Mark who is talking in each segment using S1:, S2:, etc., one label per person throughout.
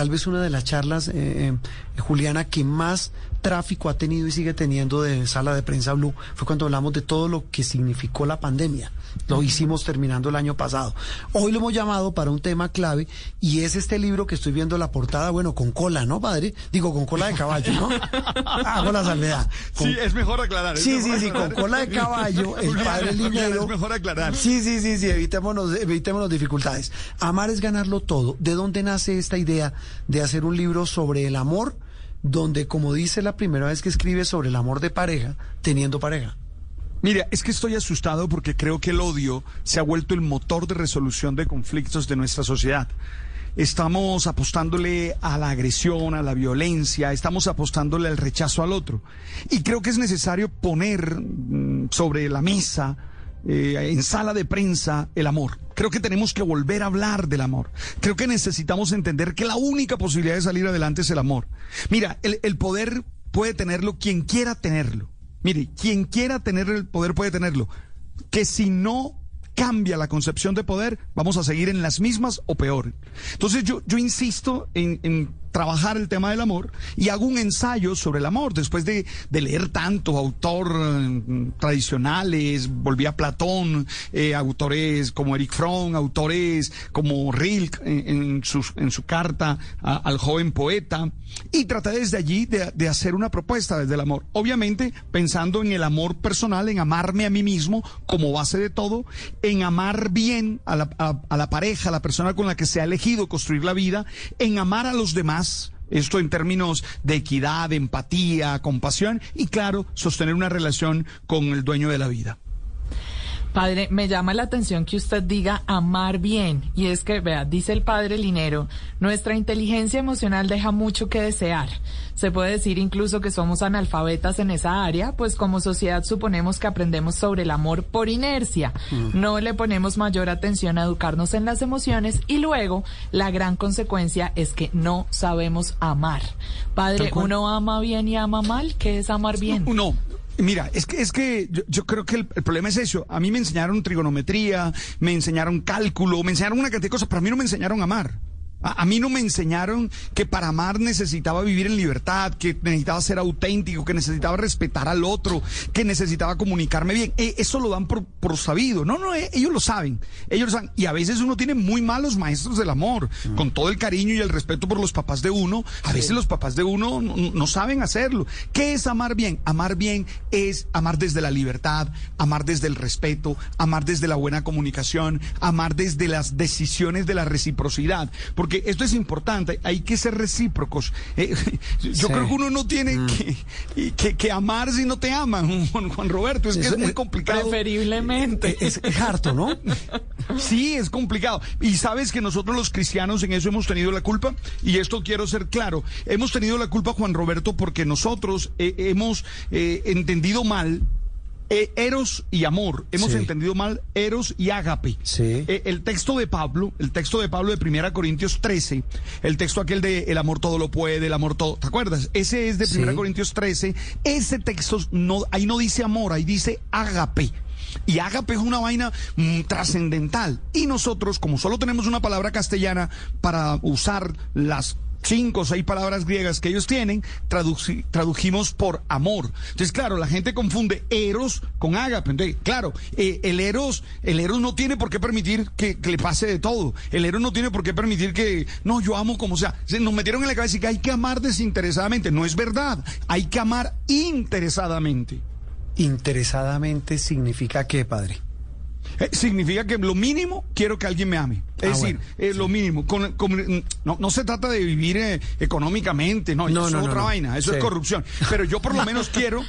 S1: tal vez una de las charlas, eh, eh, Juliana, que más tráfico ha tenido y sigue teniendo de sala de prensa Blue fue cuando hablamos de todo lo que significó la pandemia. Lo hicimos terminando el año pasado. Hoy lo hemos llamado para un tema clave y es este libro que estoy viendo la portada, bueno, con cola, ¿no, padre? Digo, con cola de caballo, ¿no? Hago la salvedad.
S2: sí, es mejor aclarar.
S1: Sí, sí, sí, con cola de caballo, el padre Linero.
S2: Es mejor aclarar.
S1: Sí, sí, sí, sí, evitémonos, evitémonos dificultades. Amar es ganarlo todo. ¿De dónde nace esta idea de hacer un libro sobre el amor? Donde, como dice la primera vez que escribe sobre el amor de pareja, teniendo pareja.
S2: Mira, es que estoy asustado porque creo que el odio se ha vuelto el motor de resolución de conflictos de nuestra sociedad. Estamos apostándole a la agresión, a la violencia, estamos apostándole al rechazo al otro. Y creo que es necesario poner mm, sobre la mesa eh, en sala de prensa el amor. Creo que tenemos que volver a hablar del amor. Creo que necesitamos entender que la única posibilidad de salir adelante es el amor. Mira, el, poder puede tenerlo quien quiera tenerlo. Mire, quien quiera tener el poder puede tenerlo. Que si no cambia la concepción de poder, vamos a seguir en las mismas o peor. Entonces yo, insisto en trabajar el tema del amor y hago un ensayo sobre el amor después de, leer tanto autor eh, tradicionales, volví a Platón, eh, autores como Eric Fromm, autores como Rilke en, su, en su carta al joven poeta y traté desde allí de, hacer una propuesta desde el amor. Obviamente pensando en el amor personal, en amarme a mí mismo como base de todo, en amar bien a la, a la pareja, a la persona con la que se ha elegido construir la vida, en amar a los demás esto en términos de equidad, empatía, compasión y claro, sostener una relación con el dueño de la vida.
S3: Padre, me llama la atención que usted diga amar bien. Y es que, vea, dice el padre Linero, nuestra inteligencia emocional deja mucho que desear. Se puede decir incluso que somos analfabetas en esa área, pues como sociedad suponemos que aprendemos sobre el amor por inercia. Mm. No le ponemos mayor atención a educarnos en las emociones y luego la gran consecuencia es que no sabemos amar. Padre, ¿uno ama bien y ama mal? ¿Qué es amar bien?
S2: No, Mira, es que, es que yo, yo creo que el, problema es eso. A mí me enseñaron trigonometría, me enseñaron cálculo, me enseñaron una cantidad de cosas, pero a mí no me enseñaron a amar. A, a, mí no me enseñaron que para amar necesitaba vivir en libertad, que necesitaba ser auténtico, que necesitaba respetar al otro, que necesitaba comunicarme bien. E, eso lo dan por, por sabido. No, no, e, ellos lo saben. Ellos lo saben. Y a veces uno tiene muy malos maestros del amor, mm. con todo el cariño y el respeto por los papás de uno. A veces los papás de uno no, no saben hacerlo. ¿Qué es amar bien? Amar bien es amar desde la libertad, amar desde el respeto, amar desde la buena comunicación, amar desde las decisiones de la reciprocidad. Porque porque esto es importante, hay que ser recíprocos. Eh, yo sí. creo que uno no tiene mm. que, que, que, amar si no te aman, Juan, Juan Roberto, es que es muy complicado.
S3: Preferiblemente.
S1: Es, es harto, ¿no?
S2: sí, es complicado. Y sabes que nosotros los cristianos en eso hemos tenido la culpa, y esto quiero ser claro, hemos tenido la culpa, Juan Roberto, porque nosotros eh, hemos eh, entendido mal eh, eros y amor. Hemos sí. entendido mal eros y ágape.
S1: Sí.
S2: Eh, el texto de Pablo, el texto de Pablo de 1 Corintios 13, el texto aquel de el amor todo lo puede, el amor todo, ¿te acuerdas? Ese es de 1 sí. Corintios 13. Ese texto no, ahí no dice amor, ahí dice ágape. Y ágape es una vaina mmm, trascendental. Y nosotros, como solo tenemos una palabra castellana para usar las cinco o seis palabras griegas que ellos tienen, tradujimos por amor. Entonces, claro, la gente confunde eros con ágape. Claro, eh, el eros, el eros no tiene por qué permitir que, le pase de todo. El eros no tiene por qué permitir que, no, yo amo como sea. Nos metieron en la cabeza que hay que amar desinteresadamente. No es verdad. Hay que amar interesadamente.
S1: Interesadamente significa qué, padre?
S2: Eh, significa que lo mínimo quiero que alguien me ame. Es ah, decir, bueno, eh, sí. lo mínimo. Con, con, no, no, se trata de vivir eh, económicamente, no, no, eso no, es otra vaina, eso sí. es corrupción. Pero yo por lo menos quiero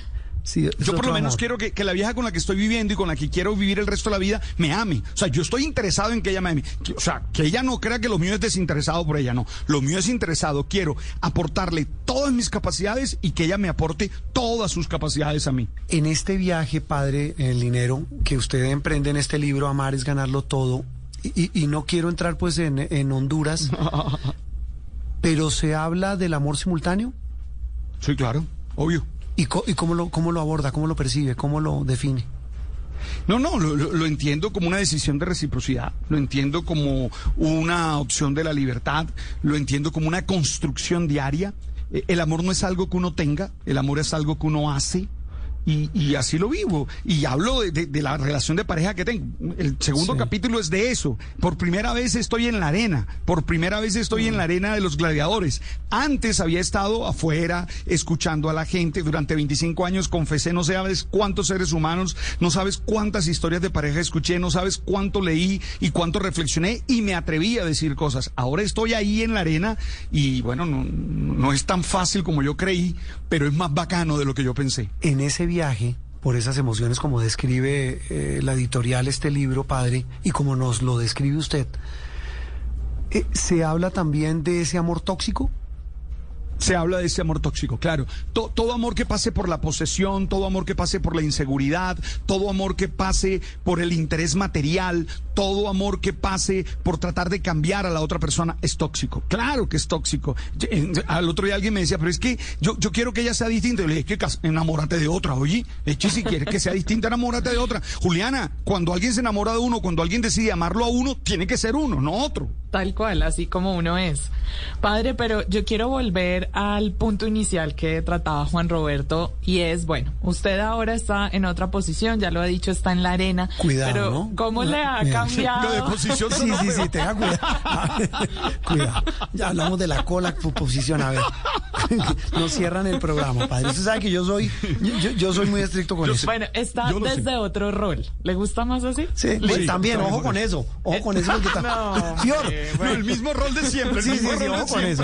S2: Sí, yo por lo menos amor. quiero que, que, la vieja con la que estoy viviendo y con la que quiero vivir el resto de la vida me ame. O sea, yo estoy interesado en que ella me ame. O sea, que ella no crea que lo mío es desinteresado por ella, no. Lo mío es interesado. Quiero aportarle todas mis capacidades y que ella me aporte todas sus capacidades a mí.
S1: En este viaje, padre, el dinero que usted emprende en este libro, Amar es ganarlo todo, y, y no quiero entrar pues en, en Honduras, pero se habla del amor simultáneo.
S2: Sí, claro, obvio.
S1: ¿Y, cómo, lo, cómo lo aborda, cómo lo percibe, cómo lo define?
S2: No, no, lo, entiendo como una decisión de reciprocidad, lo entiendo como una opción de la libertad, lo entiendo como una construcción diaria. Eh, el amor no es algo que uno tenga, el amor es algo que uno hace. Y, y, así lo vivo. Y hablo de, de, de, la relación de pareja que tengo. El segundo sí. capítulo es de eso. Por primera vez estoy en la arena. Por primera vez estoy mm. en la arena de los gladiadores. Antes había estado afuera, escuchando a la gente. Durante 25 años confesé, no sabes cuántos seres humanos, no sabes cuántas historias de pareja escuché, no sabes cuánto leí y cuánto reflexioné y me atreví a decir cosas. Ahora estoy ahí en la arena y bueno, no, no es tan fácil como yo creí, pero es más bacano de lo que yo pensé.
S1: En ese viaje, por esas emociones como describe eh, la editorial este libro, padre, y como nos lo describe usted, eh, ¿se habla también de ese amor tóxico?
S2: se habla de ese amor tóxico, claro. To, todo amor que pase por la posesión, todo amor que pase por la inseguridad, todo amor que pase por el interés material, todo amor que pase por tratar de cambiar a la otra persona es tóxico. Claro que es tóxico. Al otro día alguien me decía, pero es que yo, yo quiero que ella sea distinta. Y le dije, que enamórate de otra, oye. Eche, si quieres que sea distinta, enamórate de otra. Juliana, cuando alguien se enamora de uno, cuando alguien decide amarlo a uno, tiene que ser uno, no otro.
S3: Tal cual, así como uno es. Padre, pero yo quiero volver al punto inicial que trataba Juan Roberto y es, bueno, usted ahora está en otra posición, ya lo ha dicho, está en la arena.
S1: Cuidado,
S3: pero
S1: ¿no?
S3: ¿cómo le ha cambiado?
S2: Lo de posición
S1: Sí, sí, sí, tenga cuidado. cuidado. Ya hablamos de la cola posición, a ver. No cierran el programa, padre. Usted sabe que yo soy, yo, yo soy muy estricto con
S2: Yo
S1: eso.
S2: sé.
S3: Bueno, está
S2: sé.
S3: desde otro rol. ¿Le gusta más así?
S1: Sí,
S2: Sí,
S1: también, ojo
S2: con
S1: con eso. Ojo con eso porque está.
S3: No,
S1: Fior,
S2: No,
S3: bueno.
S2: el mismo rol de siempre. El
S1: Sí,
S2: mismo
S1: sí, sí,
S2: rol de
S1: ojo con eso.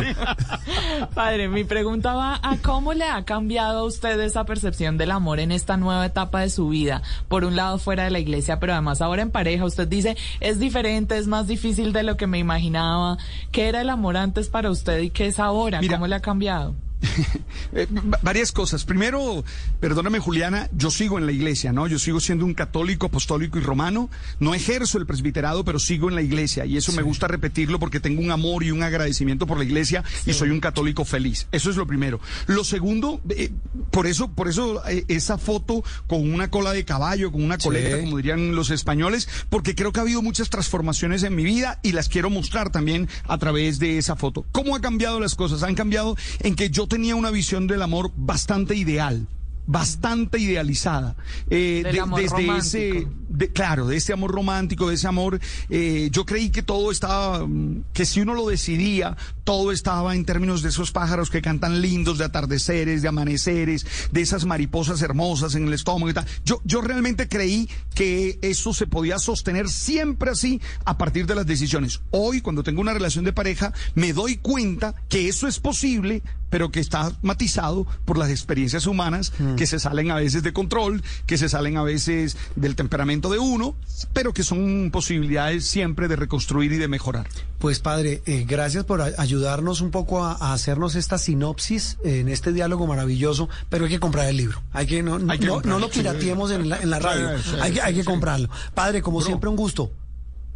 S3: Padre, mi pregunta va a cómo le ha cambiado a usted esa percepción del amor en esta nueva etapa de su vida. Por un lado fuera de la iglesia, pero además ahora en pareja. Usted dice, es diferente, es más difícil de lo que me imaginaba. ¿Qué era el amor antes para usted y qué es ahora?
S2: Mira,
S3: ¿Cómo le ha cambiado?
S2: Eh, va- varias cosas. Primero, perdóname Juliana, yo sigo en la iglesia, ¿no? Yo sigo siendo un católico, apostólico y romano. No ejerzo el presbiterado, pero sigo en la iglesia. Y eso me gusta repetirlo porque tengo un amor y un agradecimiento por la iglesia y soy un católico feliz. Eso es lo primero. Lo segundo, eh, por eso, por eso eh, esa foto con una cola de caballo, con una
S1: Sí.
S2: coleta, como dirían los españoles, porque creo que ha habido muchas transformaciones en mi vida y las quiero mostrar también a través de esa foto. ¿Cómo han cambiado las cosas? Han cambiado en que yo tenía una visión del amor bastante ideal bastante idealizada. Eh,
S3: Del amor
S2: desde ese de- claro de ese amor romántico de ese amor eh, yo creí que todo estaba mm, que si uno lo decidía todo estaba en términos de esos pájaros que cantan lindos de atardeceres de amaneceres de esas mariposas hermosas en el estómago y tal. Yo yo realmente creí que eso se podía sostener siempre así a partir de las decisiones. Hoy cuando tengo una relación de pareja me doy cuenta que eso es posible pero que está matizado por las experiencias humanas que se salen a veces de control, que se salen a veces del temperamento de uno, pero que son posibilidades siempre de reconstruir y de mejorar.
S1: Pues padre, eh, gracias por ayudarnos un poco a, a hacernos esta sinopsis en este diálogo maravilloso, pero hay que comprar el libro. Hay que no, no,
S2: Hay que
S1: no-
S2: comprarlo,
S1: no lo
S2: sí.
S1: pirateemos en la, en la radio.
S2: Sí, sí,
S1: hay que, hay que comprarlo. Padre, como siempre, un gusto.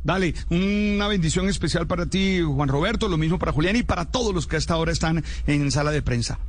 S2: Dale, una bendición especial para ti, Juan Roberto, lo mismo para Julián y para todos los que hasta ahora están en sala de prensa.